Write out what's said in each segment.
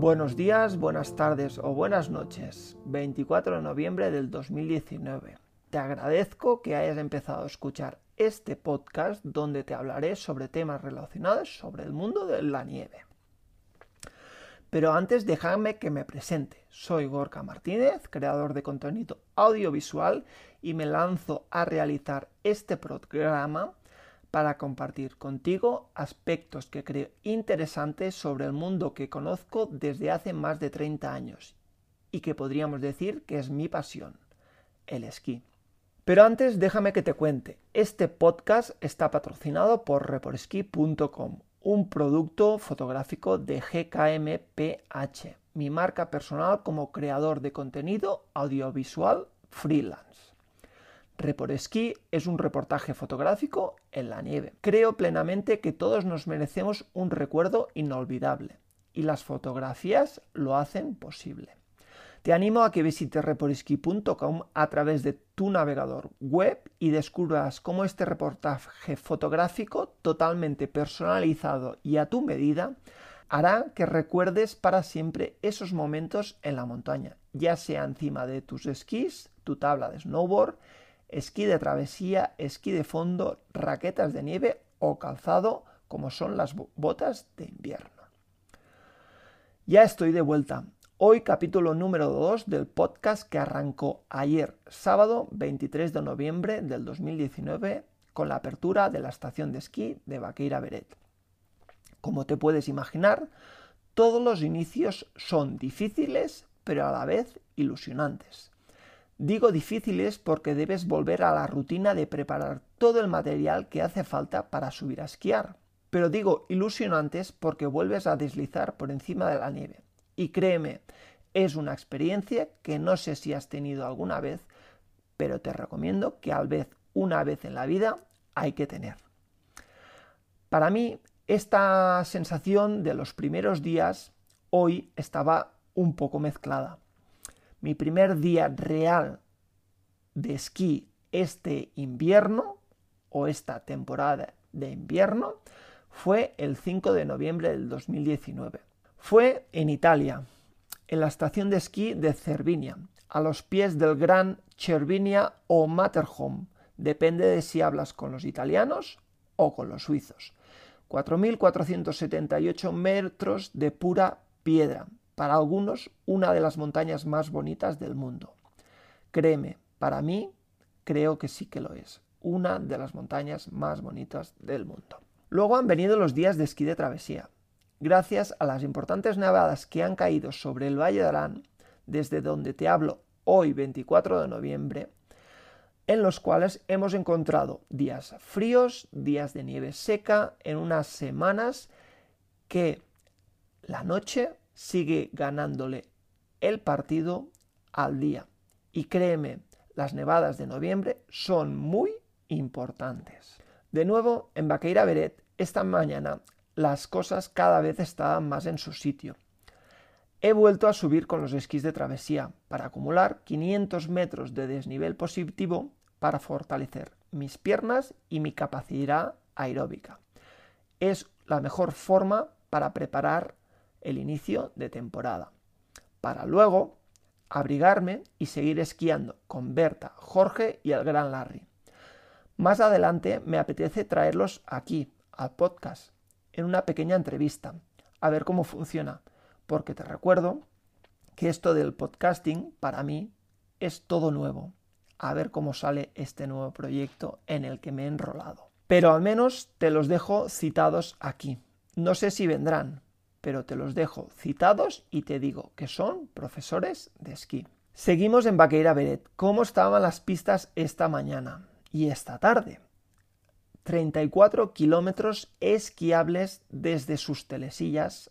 Buenos días, buenas tardes o buenas noches. 24 de noviembre del 2019. Te agradezco que hayas empezado a escuchar este podcast donde te hablaré sobre temas relacionados sobre el mundo de la nieve. Pero antes déjame que me presente. Soy Gorka Martínez, creador de contenido audiovisual y me lanzo a realizar este programa para compartir contigo aspectos que creo interesantes sobre el mundo que conozco desde hace más de 30 años y que podríamos decir que es mi pasión, el esquí. Pero antes déjame que te cuente, este podcast está patrocinado por reporesquí.com, un producto fotográfico de GKMPH, mi marca personal como creador de contenido audiovisual freelance. Reporesquí es un reportaje fotográfico en la nieve. Creo plenamente que todos nos merecemos un recuerdo inolvidable y las fotografías lo hacen posible. Te animo a que visites reporesquí.com a través de tu navegador web y descubras cómo este reportaje fotográfico totalmente personalizado y a tu medida hará que recuerdes para siempre esos momentos en la montaña, ya sea encima de tus esquís, tu tabla de snowboard, esquí de travesía, esquí de fondo, raquetas de nieve o calzado como son las botas de invierno. Ya estoy de vuelta. Hoy capítulo número 2 del podcast que arrancó ayer sábado 23 de noviembre del 2019 con la apertura de la estación de esquí de Vaqueira Beret. Como te puedes imaginar, todos los inicios son difíciles pero a la vez ilusionantes. Digo difíciles porque debes volver a la rutina de preparar todo el material que hace falta para subir a esquiar. Pero digo ilusionantes porque vuelves a deslizar por encima de la nieve. Y créeme, es una experiencia que no sé si has tenido alguna vez, pero te recomiendo que al vez una vez en la vida hay que tener. Para mí, esta sensación de los primeros días hoy estaba un poco mezclada mi primer día real de esquí este invierno o esta temporada de invierno fue el 5 de noviembre del 2019. Fue en Italia, en la estación de esquí de Cervinia, a los pies del Gran Cervinia o Matterhorn, depende de si hablas con los italianos o con los suizos. 4.478 metros de pura piedra, para algunos una de las montañas más bonitas del mundo. Créeme, para mí creo que sí que lo es, una de las montañas más bonitas del mundo. Luego han venido los días de esquí de travesía. Gracias a las importantes nevadas que han caído sobre el Valle de Arán, desde donde te hablo hoy 24 de noviembre, en los cuales hemos encontrado días fríos, días de nieve seca, en unas semanas que la noche sigue ganándole el partido al día. Y créeme, las nevadas de noviembre son muy importantes. De nuevo, en Baqueira Beret, esta mañana las cosas cada vez estaban más en su sitio. He vuelto a subir con los esquís de travesía para acumular 500 metros de desnivel positivo para fortalecer mis piernas y mi capacidad aeróbica. Es la mejor forma para preparar el inicio de temporada, para luego abrigarme y seguir esquiando con Berta, Jorge y el gran Larry. Más adelante me apetece traerlos aquí, al podcast, en una pequeña entrevista, a ver cómo funciona, porque te recuerdo que esto del podcasting para mí es todo nuevo. A ver cómo sale este nuevo proyecto en el que me he enrolado. Pero al menos te los dejo citados aquí. No sé si vendrán, pero te los dejo citados y te digo que son profesores de esquí. Seguimos en Baqueira Beret. ¿Cómo estaban las pistas esta mañana y esta tarde? 34 kilómetros esquiables desde sus telesillas.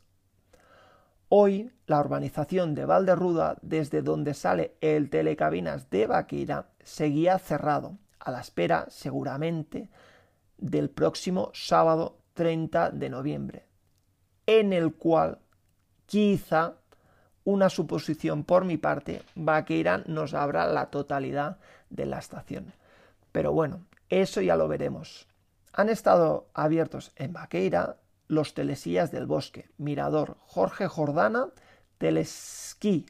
Hoy la urbanización de Valderruda, desde donde sale el telecabinas de Baqueira, seguía cerrado, a la espera seguramente del próximo sábado 30 de noviembre, en el cual quizá una suposición por mi parte, Vaqueira nos abra la totalidad de la estación. Pero bueno, eso ya lo veremos. Han estado abiertos en Vaqueira los telesías del bosque, Mirador Jorge Jordana, Telesquí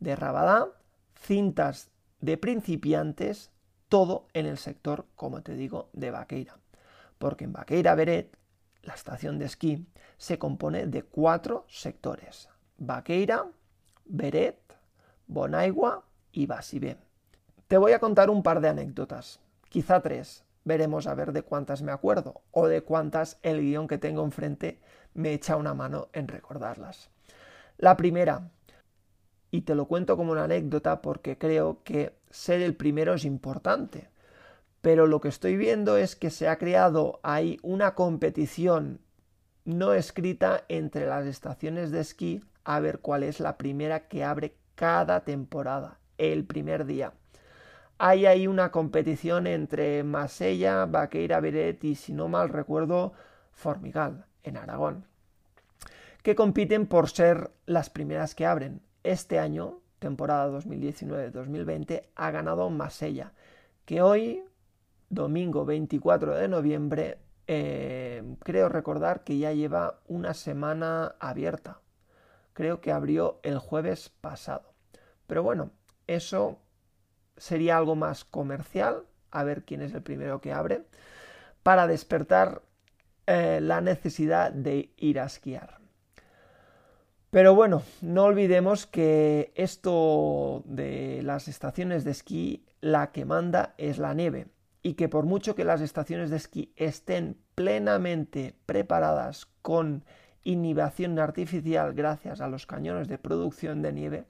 de Rabadá, cintas de principiantes, todo en el sector, como te digo, de Vaqueira. Porque en Vaqueira Beret, la estación de esquí, se compone de cuatro sectores. Vaqueira, Beret, Bonaigua y Basibé. Te voy a contar un par de anécdotas, quizá tres. Veremos a ver de cuántas me acuerdo o de cuántas el guion que tengo enfrente me echa una mano en recordarlas. La primera, y te lo cuento como una anécdota porque creo que ser el primero es importante. Pero lo que estoy viendo es que se ha creado ahí una competición no escrita entre las estaciones de esquí a ver cuál es la primera que abre cada temporada, el primer día. Hay ahí una competición entre Masella, Vaqueira Beret y, si no mal recuerdo, Formigal, en Aragón, que compiten por ser las primeras que abren. Este año, temporada 2019-2020, ha ganado Masella, que hoy, domingo 24 de noviembre, eh, creo recordar que ya lleva una semana abierta. Creo que abrió el jueves pasado. Pero bueno, eso sería algo más comercial, a ver quién es el primero que abre, para despertar eh, la necesidad de ir a esquiar. Pero bueno, no olvidemos que esto de las estaciones de esquí, la que manda es la nieve y que por mucho que las estaciones de esquí estén plenamente preparadas con inhibición artificial gracias a los cañones de producción de nieve,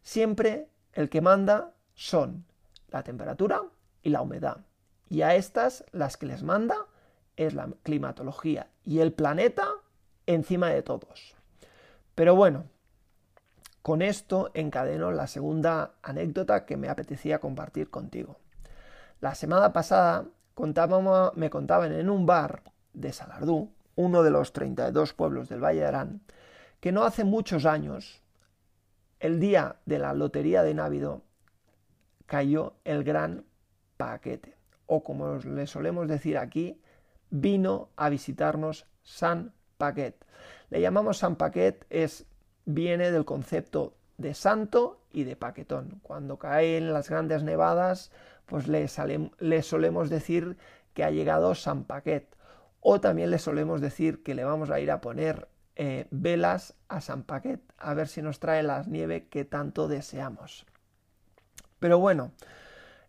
siempre el que manda son la temperatura y la humedad. Y a estas las que les manda es la climatología y el planeta encima de todos. Pero bueno, con esto encadeno la segunda anécdota que me apetecía compartir contigo. La semana pasada me contaban en un bar de Salardú, uno de los 32 pueblos del Valle de Arán, que no hace muchos años, el día de la lotería de Návido, cayó el gran paquete, o como le solemos decir aquí, vino a visitarnos San Paquet. Le llamamos San Paquet, es, viene del concepto de santo y de paquetón. Cuando caen las grandes nevadas, pues le, le solemos decir que ha llegado San Paquet. O también le solemos decir que le vamos a ir a poner eh, velas a San Paquet, a ver si nos trae la nieve que tanto deseamos. Pero bueno,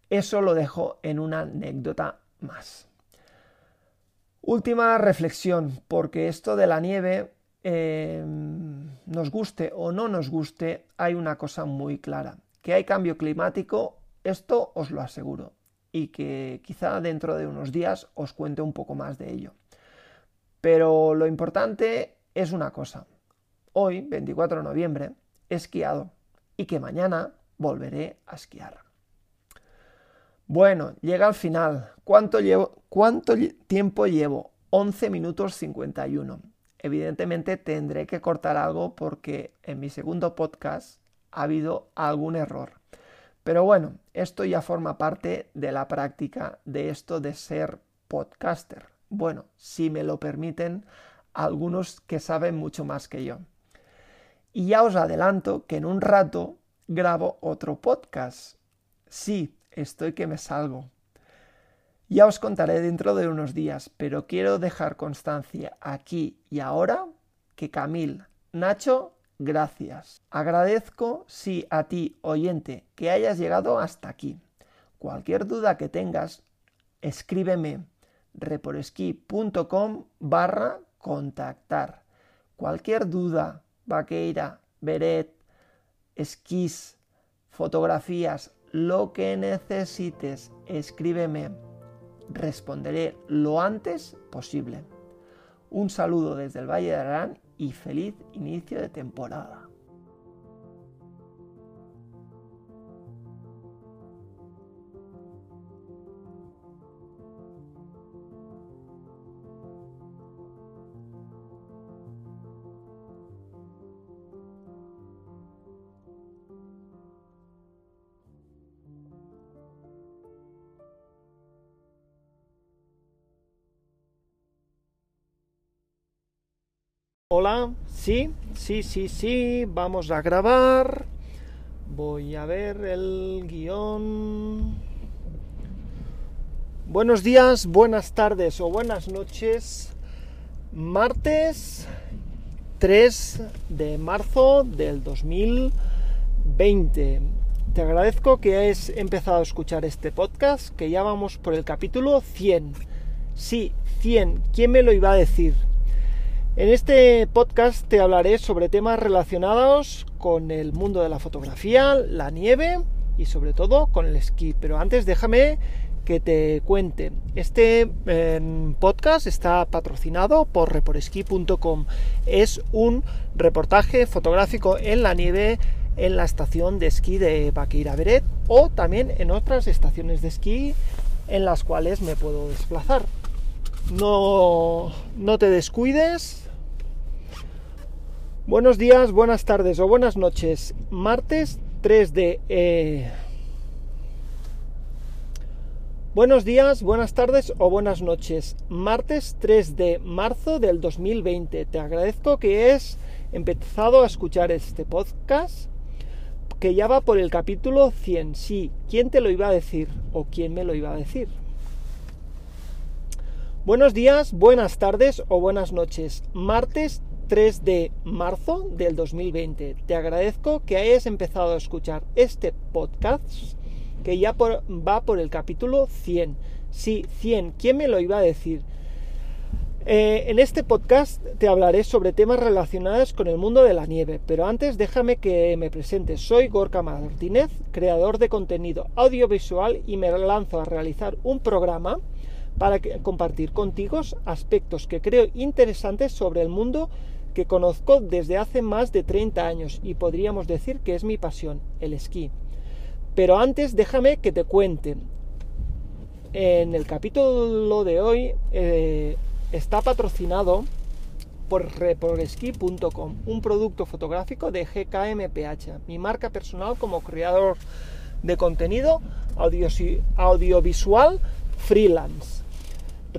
eso lo dejo en una anécdota más. Última reflexión, porque esto de la nieve, em, nos guste o no nos guste, hay una cosa muy clara, que hay cambio climático, esto os lo aseguro, y que quizá dentro de unos días os cuente un poco más de ello. Pero lo importante es una cosa, hoy, 24 de noviembre, he esquiado y que mañana volveré a esquiar. Bueno, llega al final. ¿Cuánto, ¿Cuánto tiempo llevo? 11 minutos 51. Evidentemente tendré que cortar algo porque en mi segundo podcast ha habido algún error. Pero bueno, esto ya forma parte de la práctica de esto de ser podcaster. Bueno, si me lo permiten algunos que saben mucho más que yo. Y ya os adelanto que en un rato grabo otro podcast. Sí, estoy que me salgo. Ya os contaré dentro de unos días, pero quiero dejar constancia aquí y ahora que Camil, Nacho, gracias. Agradezco, sí, a ti, oyente, que hayas llegado hasta aquí. Cualquier duda que tengas, escríbeme reporesquí.com barra contactar. Cualquier duda, vaqueira, beret, esquís, fotografías, lo que necesites, escríbeme. Responderé lo antes posible. Un saludo desde el Valle de Arán y feliz inicio de temporada. Hola, sí, sí, sí, sí, vamos a grabar. Voy a ver el guion. Buenos días, buenas tardes o buenas noches. Martes 3 de marzo del 2020. Te agradezco que hayas empezado a escuchar este podcast, que ya vamos por el capítulo 100. Sí, 100. ¿Quién me lo iba a decir? En este podcast te hablaré sobre temas relacionados con el mundo de la fotografía, la nieve y sobre todo con el esquí. Pero antes déjame que te cuente. Este em, podcast está patrocinado por reporesquí.com. Es un reportaje fotográfico en la nieve en la estación de esquí de Baqueira Beret o también en otras estaciones de esquí en las cuales me puedo desplazar. No, no te descuides, Buenos días, buenas tardes o buenas noches. Martes 3 de... Eh, buenos días, buenas tardes o buenas noches. Martes 3 de marzo del 2020. Te agradezco que hayas empezado a escuchar este podcast que ya va por el capítulo 100. Sí, ¿quién te lo iba a decir o quién me lo iba a decir? Buenos días, buenas tardes o buenas noches. Martes 3 de marzo del 2020. Te agradezco que hayas empezado a escuchar este podcast que ya va por el capítulo 100. Sí, 100. ¿Quién me lo iba a decir? Eh, en este podcast te hablaré sobre temas relacionados con el mundo de la nieve, pero antes déjame que me presente. Soy Gorka Martínez, creador de contenido audiovisual y me lanzo a realizar un programa para compartir contigo aspectos que creo interesantes sobre el mundo que conozco desde hace más de 30 años y podríamos decir que es mi pasión, el esquí. Pero antes déjame que te cuente. En el capítulo de hoy eh, está patrocinado por reporesquí.com, un producto fotográfico de GKMPH, mi marca personal como creador de contenido audiovisual freelance.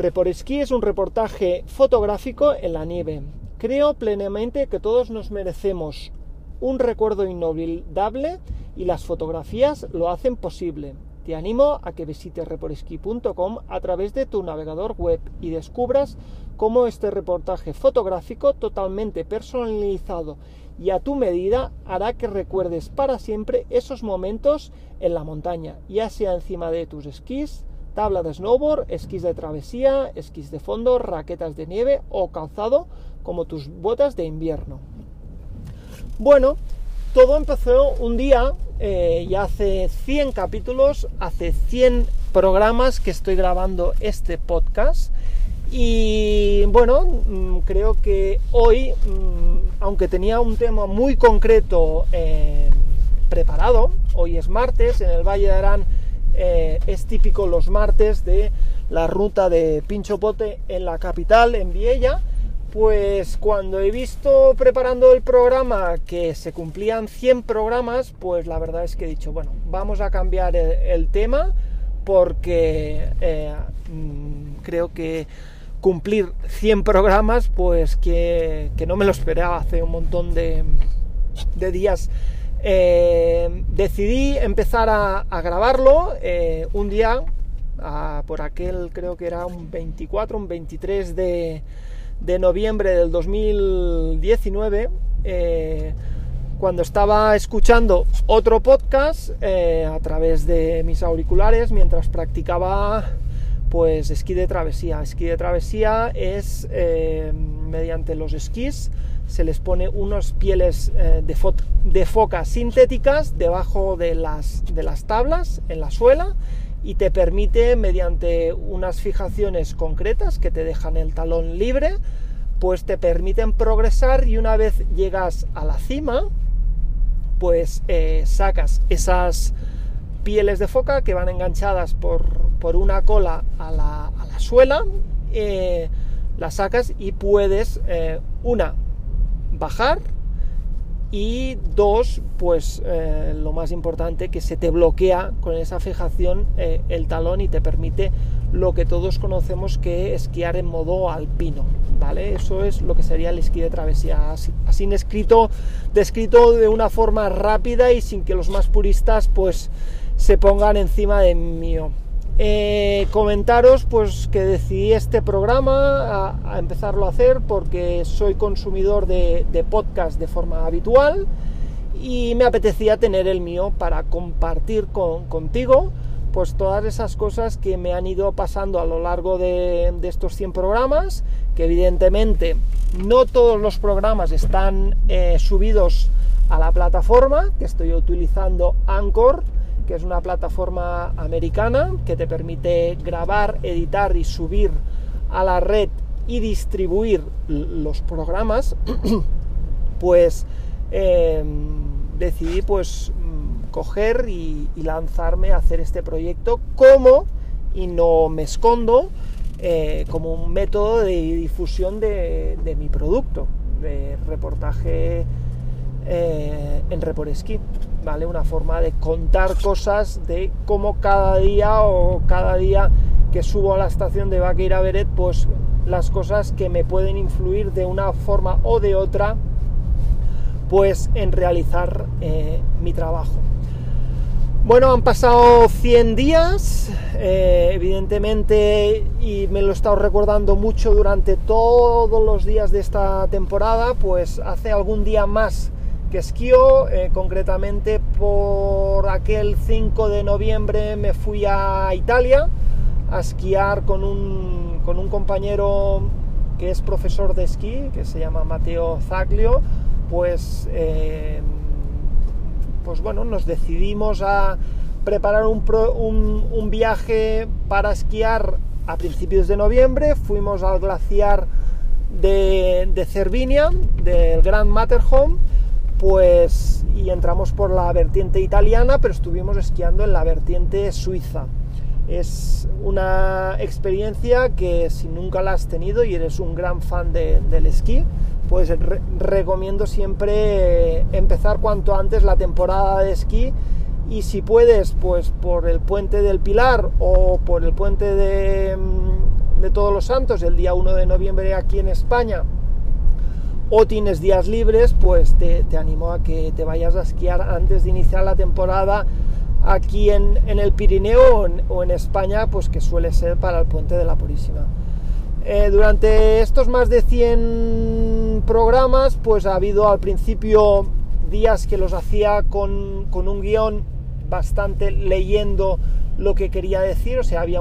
Reporesquí es un reportaje fotográfico en la nieve, Creo plenamente que todos nos merecemos un recuerdo inolvidable y las fotografías lo hacen posible. Te animo a que visites reporesky.com a través de tu navegador web y descubras cómo este reportaje fotográfico totalmente personalizado y a tu medida hará que recuerdes para siempre esos momentos en la montaña, ya sea encima de tus esquís, tabla de snowboard, esquís de travesía, esquís de fondo, raquetas de nieve o calzado como tus botas de invierno. Bueno, todo empezó un día, eh, ya hace 100 capítulos, hace 100 programas que estoy grabando este podcast. Y bueno, mm, creo que hoy, mm, aunque tenía un tema muy concreto eh, preparado, hoy es martes, en el Valle de Arán eh, es típico los martes de la ruta de Pincho Pote en la capital, en Viella, pues cuando he visto preparando el programa que se cumplían 100 programas, pues la verdad es que he dicho, bueno, vamos a cambiar el, tema porque eh, mm, creo que cumplir 100 programas, pues que, no me lo esperaba hace un montón de, días. Eh, decidí empezar a, grabarlo eh, un día, por aquel creo que era un 24, un 23 de noviembre del 2019, eh, cuando estaba escuchando otro podcast a través de mis auriculares mientras practicaba pues esquí de travesía. Esquí de travesía es mediante los esquís se les pone unas pieles de, de, foca sintéticas debajo de las, de las tablas en la suela y te permite mediante unas fijaciones concretas que te dejan el talón libre, pues te permiten progresar y una vez llegas a la cima, pues eh, sacas esas pieles de foca que van enganchadas por, una cola a la, suela, eh, las sacas y puedes, eh, una, bajar y dos, pues eh, lo más importante, que se te bloquea con esa fijación eh, el talón y te permite lo que todos conocemos que esquiar en modo alpino, ¿vale? Eso es lo que sería el esquí de travesía, así, así escrito, descrito de una forma rápida y sin que los más puristas pues se pongan encima de mío. Eh, comentaros pues que decidí este programa a, empezarlo a hacer porque soy consumidor de, podcast de forma habitual y me apetecía tener el mío para compartir con, contigo pues todas esas cosas que me han ido pasando a lo largo de, estos 100 programas, que evidentemente no todos los programas están eh, subidos a la plataforma, que estoy utilizando Anchor, que es una plataforma americana que te permite grabar, editar y subir a la red y distribuir los programas, pues em, decidí pues coger y, lanzarme a hacer este proyecto. Como, y no me escondo, eh, como un método de difusión de, mi producto, de reportaje eh, en Reporesquí, ¿vale? Una forma de contar cosas de cómo cada día o cada día que subo a la estación de Vaqueira Beret, pues las cosas que me pueden influir de una forma o de otra, pues en realizar eh, mi trabajo. Bueno, han pasado 100 días, eh, evidentemente, y me lo he estado recordando mucho durante todos los días de esta temporada, pues hace algún día más que esquío, eh, concretamente por aquel 5 de noviembre me fui a Italia a esquiar con un, con un compañero que es profesor de esquí, que se llama Mateo Zaglio, pues... Eh, pues bueno, nos decidimos a preparar un, viaje para esquiar a principios de noviembre. Fuimos al glaciar de, de Cervinia, del Grand Matterhorn, pues y entramos por la vertiente italiana, pero estuvimos esquiando en la vertiente suiza. Es una experiencia que si nunca la has tenido y eres un gran fan del esquí, pues recomiendo siempre empezar cuanto antes la temporada de esquí y si puedes, pues por el puente del Pilar o por el puente de, mm, de Todos los Santos, el día 1 de noviembre aquí en España, o tienes días libres, pues te, animo a que te vayas a esquiar antes de iniciar la temporada aquí en, el Pirineo o en, España, pues que suele ser para el puente de la Purísima. Eh, durante estos más de 100 programas, pues ha habido al principio días que los hacía con, un guion bastante leyendo lo que quería decir, o sea, había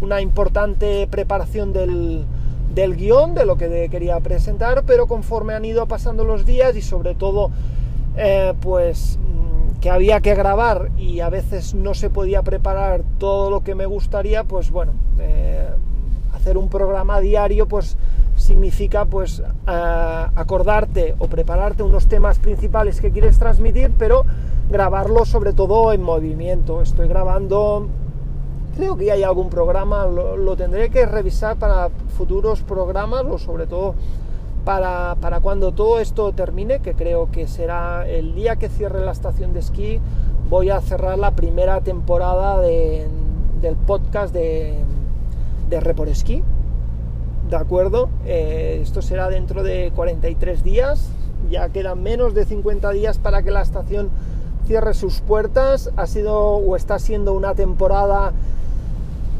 una importante preparación del, del guion, de lo que quería presentar, pero conforme han ido pasando los días y sobre todo, eh, pues mm, que había que grabar y a veces no se podía preparar todo lo que me gustaría, pues bueno, eh, hacer un programa diario pues significa pues acordarte o prepararte unos temas principales que quieres transmitir, pero grabarlo sobre todo en movimiento. Estoy grabando, creo que hay algún programa, lo, tendré que revisar para futuros programas o sobre todo para, para, cuando todo esto termine, que creo que será el día que cierre la estación de esquí, voy a cerrar la primera temporada del podcast de de Reporesquí, ¿de acuerdo? Eh, esto será dentro de 43 días, ya quedan menos de 50 días para que la estación cierre sus puertas, ha sido o está siendo una temporada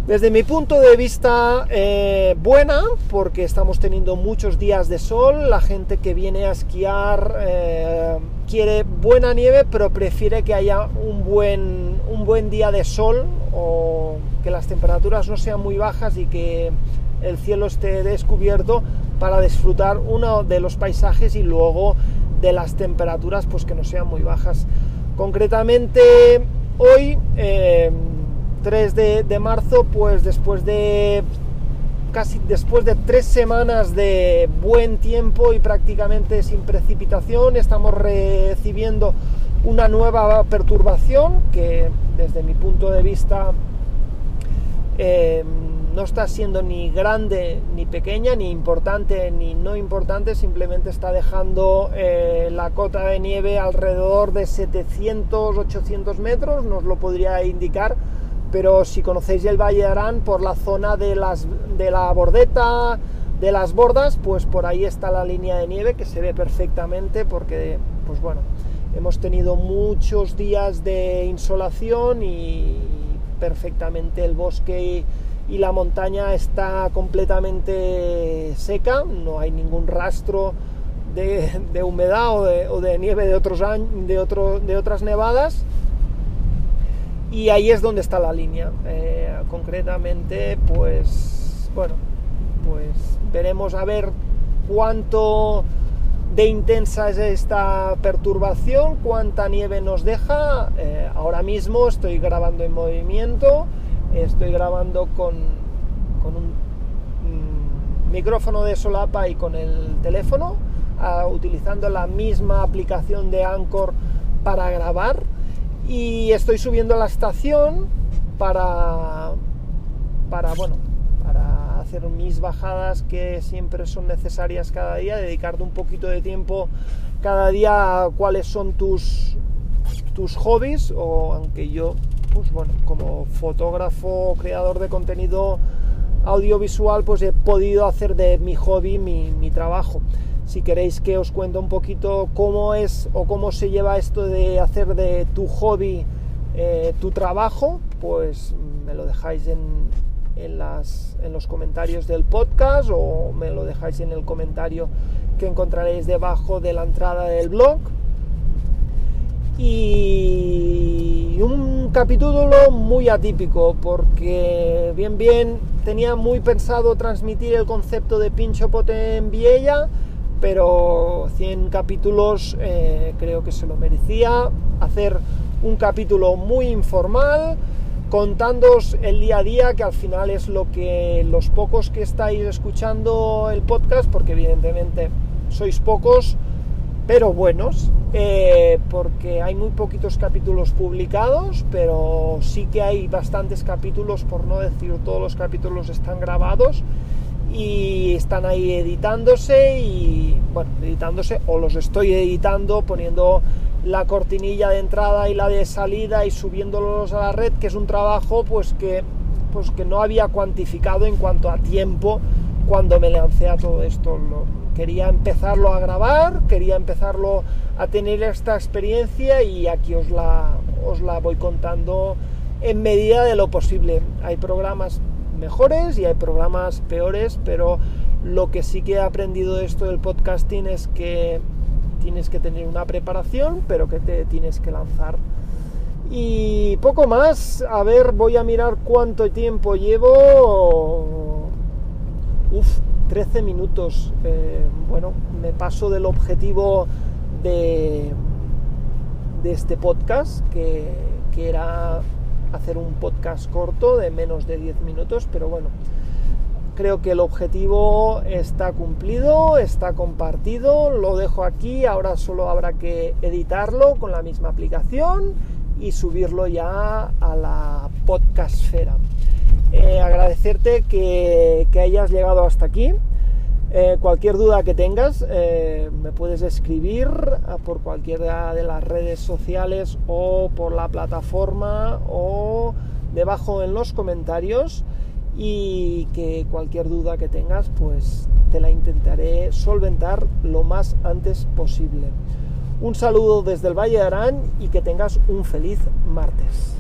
desde mi punto de vista eh, buena porque estamos teniendo muchos días de sol, la gente que viene a esquiar eh, quiere buena nieve pero prefiere que haya un buen, un buen día de sol o que las temperaturas no sean muy bajas y que el cielo esté descubierto para disfrutar uno de los paisajes y luego de las temperaturas pues que no sean muy bajas. Concretamente hoy, 3 eh, de, marzo, pues después de casi después de tres semanas de buen tiempo y prácticamente sin precipitación, estamos recibiendo una nueva perturbación que desde mi punto de vista Em, no está siendo ni grande ni pequeña, ni importante ni no importante, simplemente está dejando eh, la cota de nieve alrededor de 700-800 metros, nos lo podría indicar, pero si conocéis el Valle de Arán, por la zona de, las, de la Bordeta, de las bordas, pues por ahí está la línea de nieve que se ve perfectamente porque, pues bueno, hemos tenido muchos días de insolación y perfectamente el bosque y, la montaña está completamente seca, no hay ningún rastro de, humedad o de, nieve de, otros de, otro, de otras nevadas y ahí es donde está la línea. Eh, concretamente, pues bueno, pues veremos a ver cuánto de intensa es esta perturbación, cuánta nieve nos deja. Eh, ahora mismo estoy grabando en movimiento, estoy grabando con, con un mm, micrófono de solapa y con el teléfono, ah, utilizando la misma aplicación de Anchor para grabar y estoy subiendo a la estación para, para, bueno, para hacer mis bajadas que siempre son necesarias cada día, dedicarte un poquito de tiempo cada día a cuáles son tus, tus hobbies, o aunque yo, pues bueno, como fotógrafo, creador de contenido audiovisual, pues he podido hacer de mi hobby mi, mi trabajo si queréis que os cuente un poquito cómo es o cómo se lleva esto de hacer de tu hobby eh, tu trabajo, pues me lo dejáis en, en, las, en los comentarios del podcast o me lo dejáis en el comentario que encontraréis debajo de la entrada del blog. Y un capítulo muy atípico porque bien bien tenía muy pensado transmitir el concepto de pincho pote en Viella pero 100 capítulos eh, creo que se lo merecía. Hacer un capítulo muy informal, contándoos el día a día, que al final es lo que los pocos que estáis escuchando el podcast, porque evidentemente sois pocos, pero buenos, eh, porque hay muy poquitos capítulos publicados, pero sí que hay bastantes capítulos, por no decir todos los capítulos están grabados y están ahí editándose y bueno, editándose o los estoy editando poniendo la cortinilla de entrada y la de salida y subiéndolos a la red, que es un trabajo pues que pues que no había cuantificado en cuanto a tiempo cuando me lancé a todo esto. quería empezarlo a grabar, quería empezarlo a tener esta experiencia y aquí os la, os la voy contando en medida de lo posible. Hay programas mejores y hay programas peores, pero lo que sí que he aprendido de esto del podcasting es que tienes que tener una preparación, pero que te tienes que lanzar. Y poco más, a ver, voy a mirar cuánto tiempo llevo. Uf, 13 minutos. Eh, bueno, me paso del objetivo de, de este podcast, que, que era hacer un podcast corto de menos de 10 minutos, pero bueno, creo que el objetivo está cumplido, está compartido, lo dejo aquí, ahora solo habrá que editarlo con la misma aplicación y subirlo ya a la podcastfera. Eh, agradecerte que, que hayas llegado hasta aquí. Eh, cualquier duda que tengas eh, me puedes escribir por cualquiera de las redes sociales o por la plataforma o debajo en los comentarios y que cualquier duda que tengas pues te la intentaré solventar lo más antes posible. Un saludo desde el Valle de Arán y que tengas un feliz martes.